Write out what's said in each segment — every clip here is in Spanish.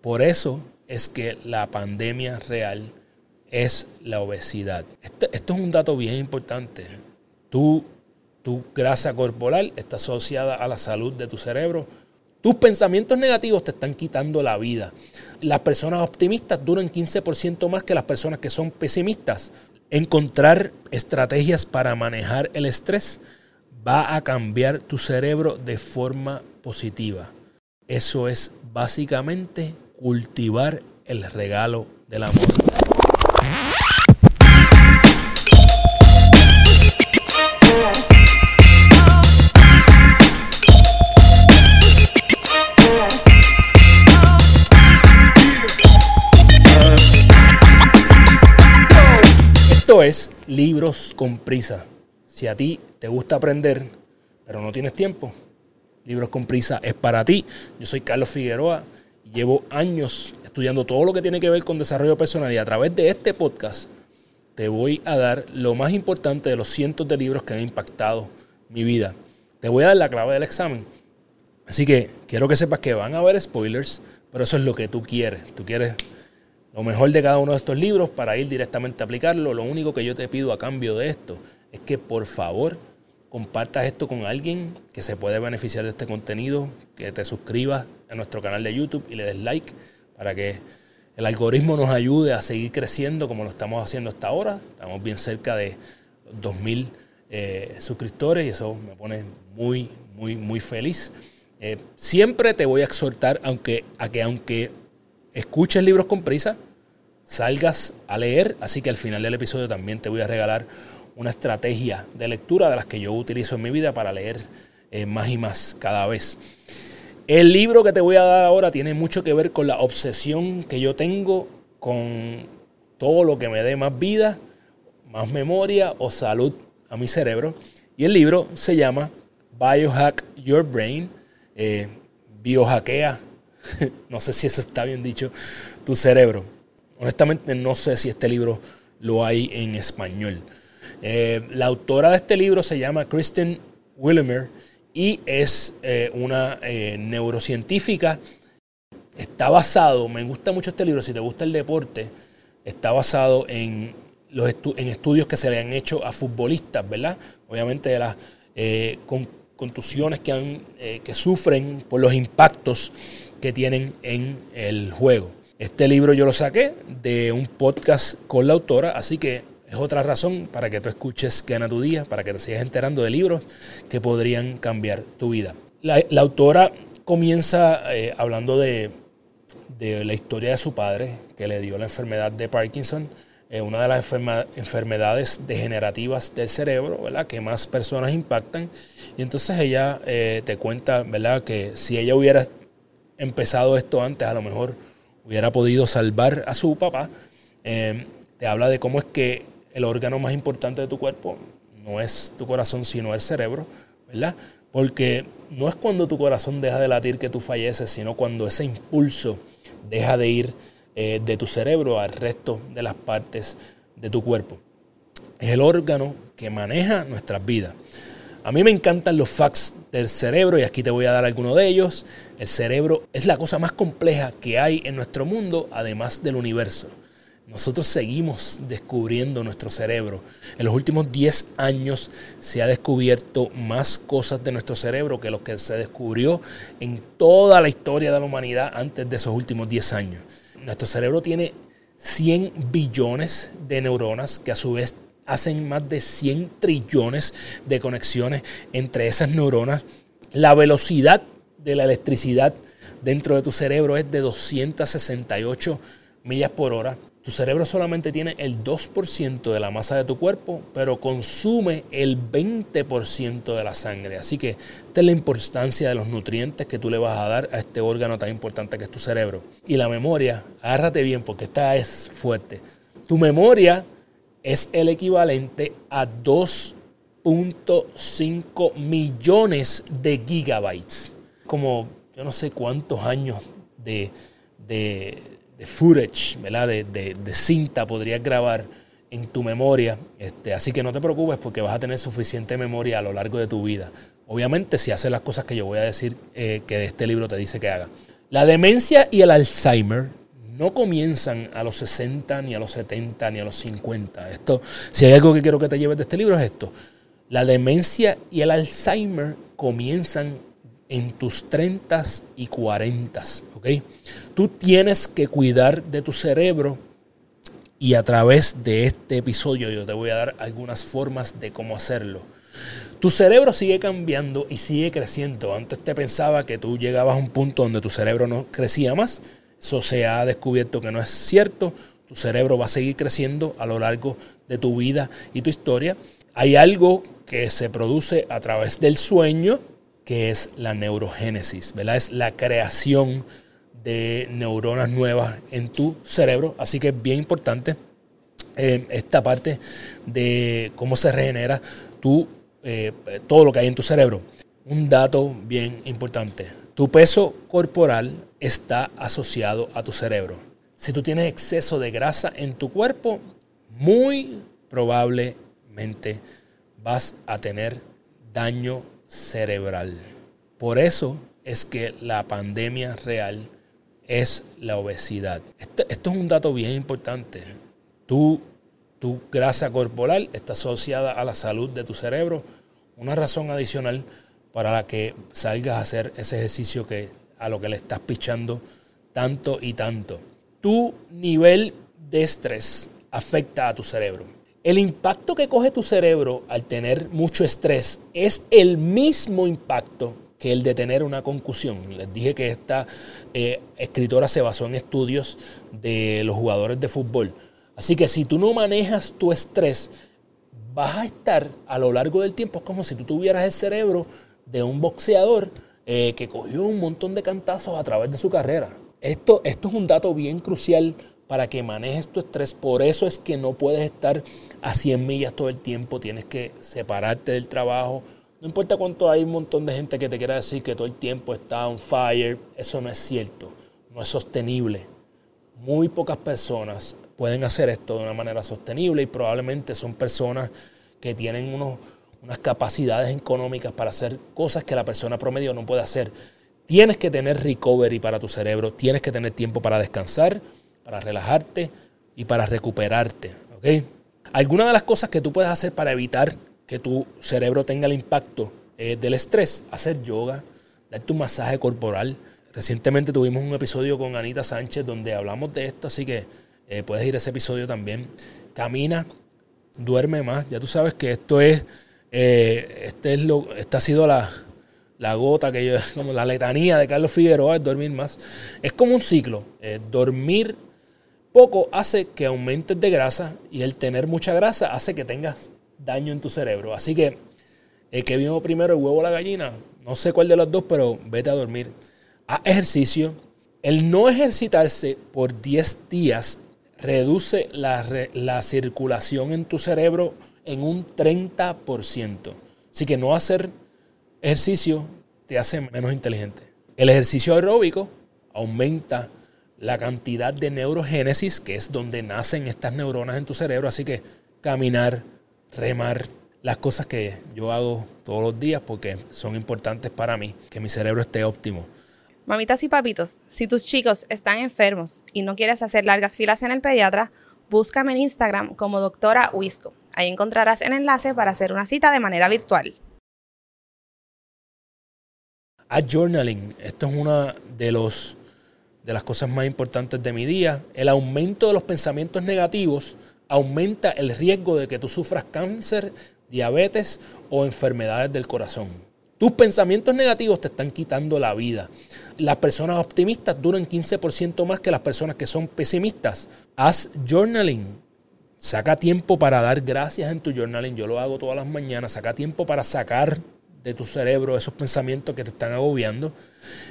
Por eso es que la pandemia real es la obesidad. Esto, es un dato bien importante. Tu, tu grasa corporal está asociada a la salud de tu cerebro. Tus pensamientos negativos te están quitando la vida. Las personas optimistas duran 15% más que las personas que son pesimistas. Encontrar estrategias para manejar el estrés va a cambiar tu cerebro de forma positiva. Eso es básicamente cultivar el regalo del amor. Esto es Libros con Prisa. Si a ti te gusta aprender, pero no tienes tiempo, Libros con Prisa es para ti. Yo soy Carlos Figueroa llevo años estudiando todo lo que tiene que ver con desarrollo personal y a través de este podcast te voy a dar lo más importante de los cientos de libros que han impactado mi vida. Te voy a dar la clave del examen. Así que quiero que sepas que van a haber spoilers, pero eso es lo que tú quieres. Tú quieres lo mejor de cada uno de estos libros para ir directamente a aplicarlo. Lo único que yo te pido a cambio de esto es que por favor compartas esto con alguien que se puede beneficiar de este contenido, que te suscribas a nuestro canal de YouTube y le des like para que el algoritmo nos ayude a seguir creciendo como lo estamos haciendo hasta ahora. Estamos bien cerca de 2.000 eh, suscriptores y eso me pone muy, muy, muy feliz. Eh, siempre te voy a exhortar aunque, a que aunque escuches libros con prisa, salgas a leer. Así que al final del episodio también te voy a regalar una estrategia de lectura de las que yo utilizo en mi vida para leer eh, más y más cada vez. El libro que te voy a dar ahora tiene mucho que ver con la obsesión que yo tengo con todo lo que me dé más vida, más memoria o salud a mi cerebro. Y el libro se llama Biohack Your Brain, eh, biohackea, no sé si eso está bien dicho, tu cerebro. Honestamente no sé si este libro lo hay en español. Eh, la autora de este libro se llama Kristen Willimer y es eh, una eh, neurocientífica. Está basado, me gusta mucho este libro, si te gusta el deporte, está basado en, los estudios que se le han hecho a futbolistas, ¿verdad? Obviamente de las contusiones que sufren por los impactos que tienen en el juego. Este libro yo lo saqué de un podcast con la autora, así que es otra razón para que tú escuches Gana tu Día, para que te sigas enterando de libros que podrían cambiar tu vida. La, autora comienza eh, hablando de, la historia de su padre, que le dio la enfermedad de Parkinson, eh, una de las enfermedades degenerativas del cerebro, ¿verdad? Que más personas impactan. Y entonces ella eh, te cuenta, ¿verdad? Que si ella hubiera empezado esto antes, a lo mejor hubiera podido salvar a su papá. Te habla de cómo es que el órgano más importante de tu cuerpo no es tu corazón, sino el cerebro, ¿verdad? Porque no es cuando tu corazón deja de latir que tú falleces, sino cuando ese impulso deja de ir eh, de tu cerebro al resto de las partes de tu cuerpo. Es el órgano que maneja nuestras vidas. A mí me encantan los facts del cerebro y aquí te voy a dar alguno de ellos. El cerebro es la cosa más compleja que hay en nuestro mundo, además del universo. Nosotros seguimos descubriendo nuestro cerebro. En los últimos 10 años se ha descubierto más cosas de nuestro cerebro que lo que se descubrió en toda la historia de la humanidad antes de esos últimos 10 años. Nuestro cerebro tiene 100 billones de neuronas que a su vez hacen más de 100 trillones de conexiones entre esas neuronas. La velocidad de la electricidad dentro de tu cerebro es de 268 millas por hora. Tu cerebro solamente tiene el 2% de la masa de tu cuerpo, pero consume el 20% de la sangre. Así que esta es la importancia de los nutrientes que tú le vas a dar a este órgano tan importante que es tu cerebro. Y la memoria, agárrate bien porque esta es fuerte. Tu memoria es el equivalente a 2.5 millones de gigabytes. Como yo no sé cuántos años de, de, footage, ¿verdad? De, de, cinta podrías grabar en tu memoria. Este, así que no te preocupes porque vas a tener suficiente memoria a lo largo de tu vida. Obviamente si haces las cosas que yo voy a decir eh, que este libro te dice que haga. La demencia y el Alzheimer no comienzan a los 60, ni a los 70, ni a los 50. Esto, si hay algo que quiero que te lleves de este libro es esto. La demencia y el Alzheimer comienzan en tus 30 y 40, ¿ok? Tú tienes que cuidar de tu cerebro y a través de este episodio yo te voy a dar algunas formas de cómo hacerlo. Tu cerebro sigue cambiando y sigue creciendo. Antes te pensaba que tú llegabas a un punto donde tu cerebro no crecía más eso se ha descubierto que no es cierto. Tu cerebro va a seguir creciendo a lo largo de tu vida y tu historia. Hay algo que se produce a través del sueño, que es la neurogénesis, ¿verdad? Es la creación de neuronas nuevas en tu cerebro. Así que es bien importante eh, esta parte de cómo se regenera eh, todo lo que hay en tu cerebro. Un dato bien importante. Tu peso corporal está asociado a tu cerebro. Si tú tienes exceso de grasa en tu cuerpo, muy probablemente vas a tener daño cerebral. Por eso es que la pandemia real es la obesidad. Esto, es un dato bien importante. tu grasa corporal está asociada a la salud de tu cerebro. Una razón adicional para la que salgas a hacer ese ejercicio que a lo que le estás pichando tanto y tanto. Tu nivel de estrés afecta a tu cerebro. El impacto que coge tu cerebro al tener mucho estrés es el mismo impacto que el de tener una concusión. Les dije que esta eh, escritora se basó en estudios de los jugadores de fútbol. Así que si tú no manejas tu estrés, vas a estar a lo largo del tiempo, como si tú tuvieras el cerebro de un boxeador eh, que cogió un montón de cantazos a través de su carrera. Esto, esto es un dato bien crucial para que manejes tu estrés. Por eso es que no puedes estar a 100 millas todo el tiempo. Tienes que separarte del trabajo. No importa cuánto hay un montón de gente que te quiera decir que todo el tiempo está on fire. Eso no es cierto. No es sostenible. Muy pocas personas pueden hacer esto de una manera sostenible y probablemente son personas que tienen unos unas capacidades económicas para hacer cosas que la persona promedio no puede hacer. Tienes que tener recovery para tu cerebro, tienes que tener tiempo para descansar, para relajarte y para recuperarte. ¿okay? Algunas de las cosas que tú puedes hacer para evitar que tu cerebro tenga el impacto eh, del estrés, hacer yoga, darte un masaje corporal. Recientemente tuvimos un episodio con Anita Sánchez donde hablamos de esto, así que eh, puedes ir a ese episodio también. Camina, duerme más. Ya tú sabes que esto es eh, este es lo, esta ha sido la, gota que yo, como la letanía de Carlos Figueroa, es dormir más. Es como un ciclo. Dormir poco hace que aumentes de grasa y el tener mucha grasa hace que tengas daño en tu cerebro. Así que, eh, ¿qué vino primero, el huevo o la gallina? No sé cuál de los dos, pero vete a dormir. Haz ejercicio. El no ejercitarse por 10 días reduce la, la circulación en tu cerebro en un 30%. Así que no hacer ejercicio te hace menos inteligente. El ejercicio aeróbico aumenta la cantidad de neurogénesis, que es donde nacen estas neuronas en tu cerebro. Así que caminar, remar, las cosas que yo hago todos los días porque son importantes para mí, que mi cerebro esté óptimo. Mamitas y papitos, si tus chicos están enfermos y no quieres hacer largas filas en el pediatra, búscame en Instagram como doctora Wisco. Ahí encontrarás el enlace para hacer una cita de manera virtual. A journaling, esto es una de, los, de las cosas más importantes de mi día. El aumento de los pensamientos negativos aumenta el riesgo de que tú sufras cáncer, diabetes o enfermedades del corazón. Tus pensamientos negativos te están quitando la vida. Las personas optimistas duran 15% más que las personas que son pesimistas. Haz journaling. Saca tiempo para dar gracias en tu journaling. Yo lo hago todas las mañanas. Saca tiempo para sacar de tu cerebro esos pensamientos que te están agobiando.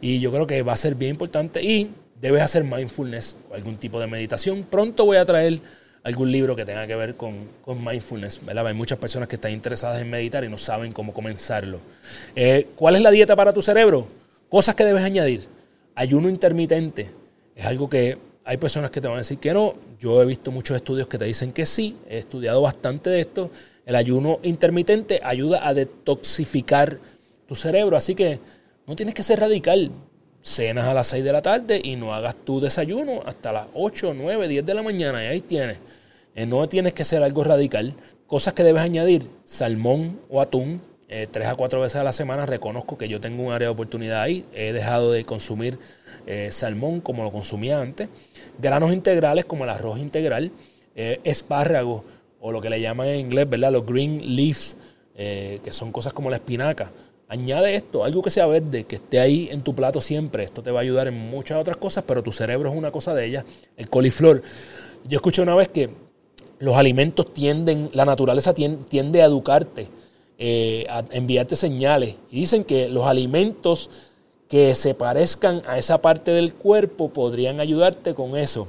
Y yo creo que va a ser bien importante. Y debes hacer mindfulness o algún tipo de meditación. Pronto voy a traer algún libro que tenga que ver con, mindfulness. Hay muchas personas que están interesadas en meditar y no saben cómo comenzarlo. Eh, ¿Cuál es la dieta para tu cerebro? Cosas que debes añadir. Ayuno intermitente. Es algo que hay personas que te van a decir que no. Yo he visto muchos estudios que te dicen que sí. He estudiado bastante de esto. El ayuno intermitente ayuda a detoxificar tu cerebro. Así que no tienes que ser radical. cenas a las 6 de la tarde y no hagas tu desayuno hasta las 8, 9, 10 de la mañana. Y ahí tienes. Eh, no tienes que ser algo radical. Cosas que debes añadir, salmón o atún, eh, tres a cuatro veces a la semana. Reconozco que yo tengo un área de oportunidad ahí. He dejado de consumir eh, salmón como lo consumía antes. Granos integrales como el arroz integral, espárragos o lo que le llaman en inglés, ¿verdad? Los green leaves, que son cosas como la espinaca. Añade esto, algo que sea verde, que esté ahí en tu plato siempre. Esto te va a ayudar en muchas otras cosas, pero tu cerebro es una cosa de ellas. El coliflor. Yo escuché una vez que los alimentos tienden, la naturaleza tiende, a educarte, eh, a enviarte señales. Y dicen que los alimentos que se parezcan a esa parte del cuerpo podrían ayudarte con eso.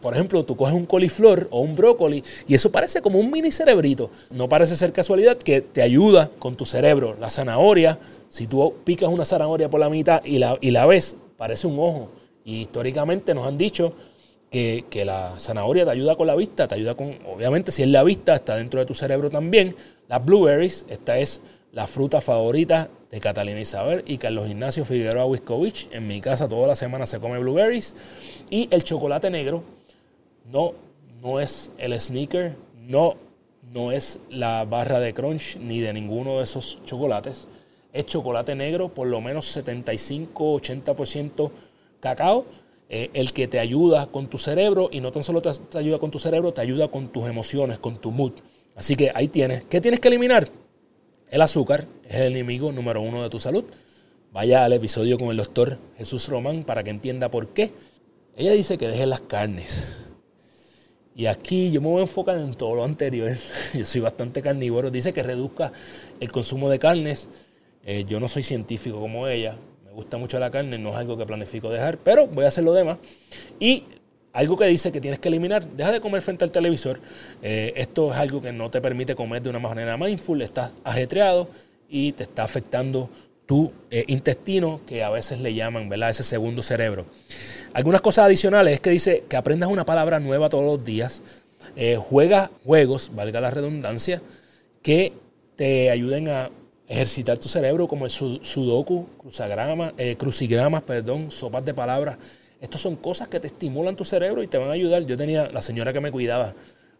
Por ejemplo, tú coges un coliflor o un brócoli y eso parece como un mini cerebrito. No parece ser casualidad que te ayuda con tu cerebro. La zanahoria, si tú picas una zanahoria por la mitad y la, y la ves, parece un ojo. Y históricamente nos han dicho que, la zanahoria te ayuda con la vista, te ayuda con, obviamente si es la vista, está dentro de tu cerebro también. Las blueberries, esta es la fruta favorita de Catalina Isabel y Carlos Ignacio Figueroa Wiskovich. En mi casa toda la semana se come blueberries. Y el chocolate negro no, no es el sneaker, no, no es la barra de crunch ni de ninguno de esos chocolates. Es chocolate negro, por lo menos 75-80% cacao eh, el que te ayuda con tu cerebro y no tan solo te, ayuda con tu cerebro, te ayuda con tus emociones, con tu mood. Así que ahí tienes. ¿Qué tienes que eliminar? El azúcar es el enemigo número uno de tu salud. Vaya al episodio con el doctor Jesús Román para que entienda por qué. Ella dice que dejes las carnes. Y aquí yo me voy a enfocar en todo lo anterior. Yo soy bastante carnívoro. Dice que reduzca el consumo de carnes. Eh, yo no soy científico como ella, me gusta mucho la carne, no es algo que planifico dejar, pero voy a hacer lo demás. Y algo que dice que tienes que eliminar, deja de comer frente al televisor. Eh, esto es algo que no te permite comer de una manera mindful, estás ajetreado y te está afectando tu eh, intestino, que a veces le llaman, ¿verdad? Ese segundo cerebro. Algunas cosas adicionales es que dice que aprendas una palabra nueva todos los días, eh, juega juegos, valga la redundancia, que te ayuden a ejercitar tu cerebro como el sudoku, cruzagrama, eh, crucigramas, perdón, sopas de palabras. Estas son cosas que te estimulan tu cerebro y te van a ayudar. Yo tenía la señora que me cuidaba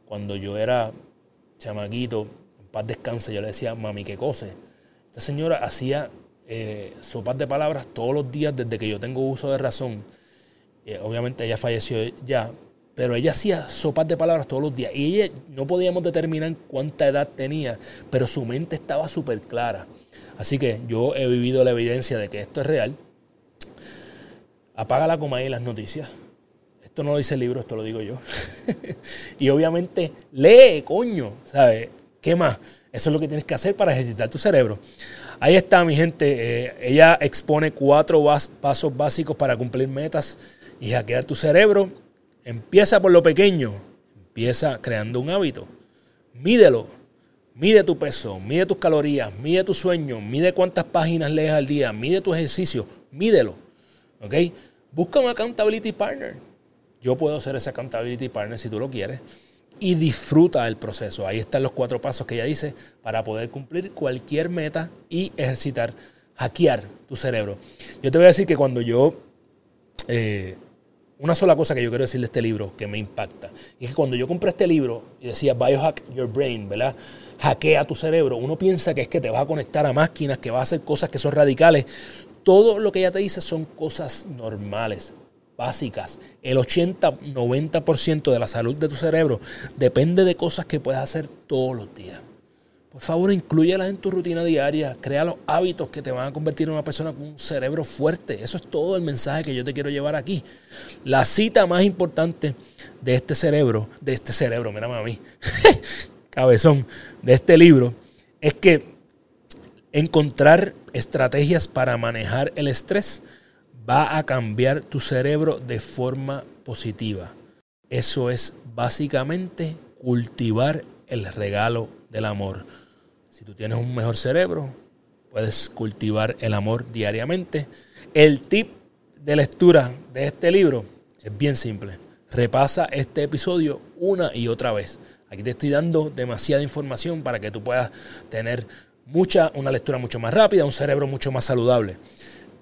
cuando yo era chamaquito, en paz descanse, yo le decía, mami, ¿qué cose? Esta señora hacía eh, sopas de palabras todos los días desde que yo tengo uso de razón. Eh, obviamente ella falleció ya, pero ella hacía sopas de palabras todos los días y ella no podíamos determinar cuánta edad tenía, pero su mente estaba súper clara. Así que yo he vivido la evidencia de que esto es real. Apaga la coma y las noticias. Esto no lo dice el libro, esto lo digo yo. y obviamente lee, coño, ¿sabes? ¿Qué más? Eso es lo que tienes que hacer para ejercitar tu cerebro. Ahí está, mi gente. Eh, ella expone cuatro pasos básicos para cumplir metas y hackear tu cerebro Empieza por lo pequeño. Empieza creando un hábito. Mídelo. Mide tu peso, mide tus calorías, mide tu sueño, mide cuántas páginas lees al día, mide tu ejercicio, mídelo. ¿Ok? Busca un accountability partner. Yo puedo ser ese accountability partner si tú lo quieres. Y disfruta el proceso. Ahí están los cuatro pasos que ella dice para poder cumplir cualquier meta y ejercitar, hackear tu cerebro. Yo te voy a decir que cuando yo eh, una sola cosa que yo quiero decir de este libro que me impacta. Y es que cuando yo compré este libro y decía Biohack Your Brain, ¿verdad? Hackea tu cerebro. Uno piensa que es que te vas a conectar a máquinas, que vas a hacer cosas que son radicales. Todo lo que ella te dice son cosas normales, básicas. El 80-90% de la salud de tu cerebro depende de cosas que puedes hacer todos los días. Por favor, incluyelas en tu rutina diaria. Crea los hábitos que te van a convertir en una persona con un cerebro fuerte. Eso es todo el mensaje que yo te quiero llevar aquí. La cita más importante de este cerebro, de este cerebro, mírame a mí, cabezón, de este libro, es que encontrar estrategias para manejar el estrés va a cambiar tu cerebro de forma positiva. Eso es básicamente cultivar el regalo del amor. Si tú tienes un mejor cerebro, puedes cultivar el amor diariamente. El tip de lectura de este libro es bien simple. Repasa este episodio una y otra vez. Aquí te estoy dando demasiada información para que tú puedas tener mucha, una lectura mucho más rápida, un cerebro mucho más saludable.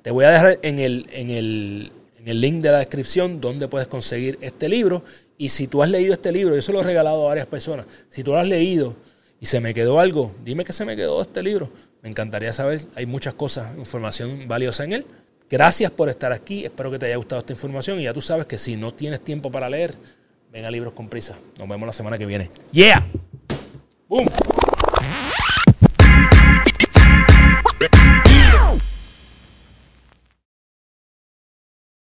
Te voy a dejar en el, en el, en el link de la descripción donde puedes conseguir este libro. Y si tú has leído este libro, yo se lo he regalado a varias personas, si tú lo has leído y se me quedó algo, dime que se me quedó este libro. Me encantaría saber, hay muchas cosas, información valiosa en él. Gracias por estar aquí, espero que te haya gustado esta información y ya tú sabes que si no tienes tiempo para leer, ven a Libros con Prisa. Nos vemos la semana que viene. ¡Yeah! ¡Boom!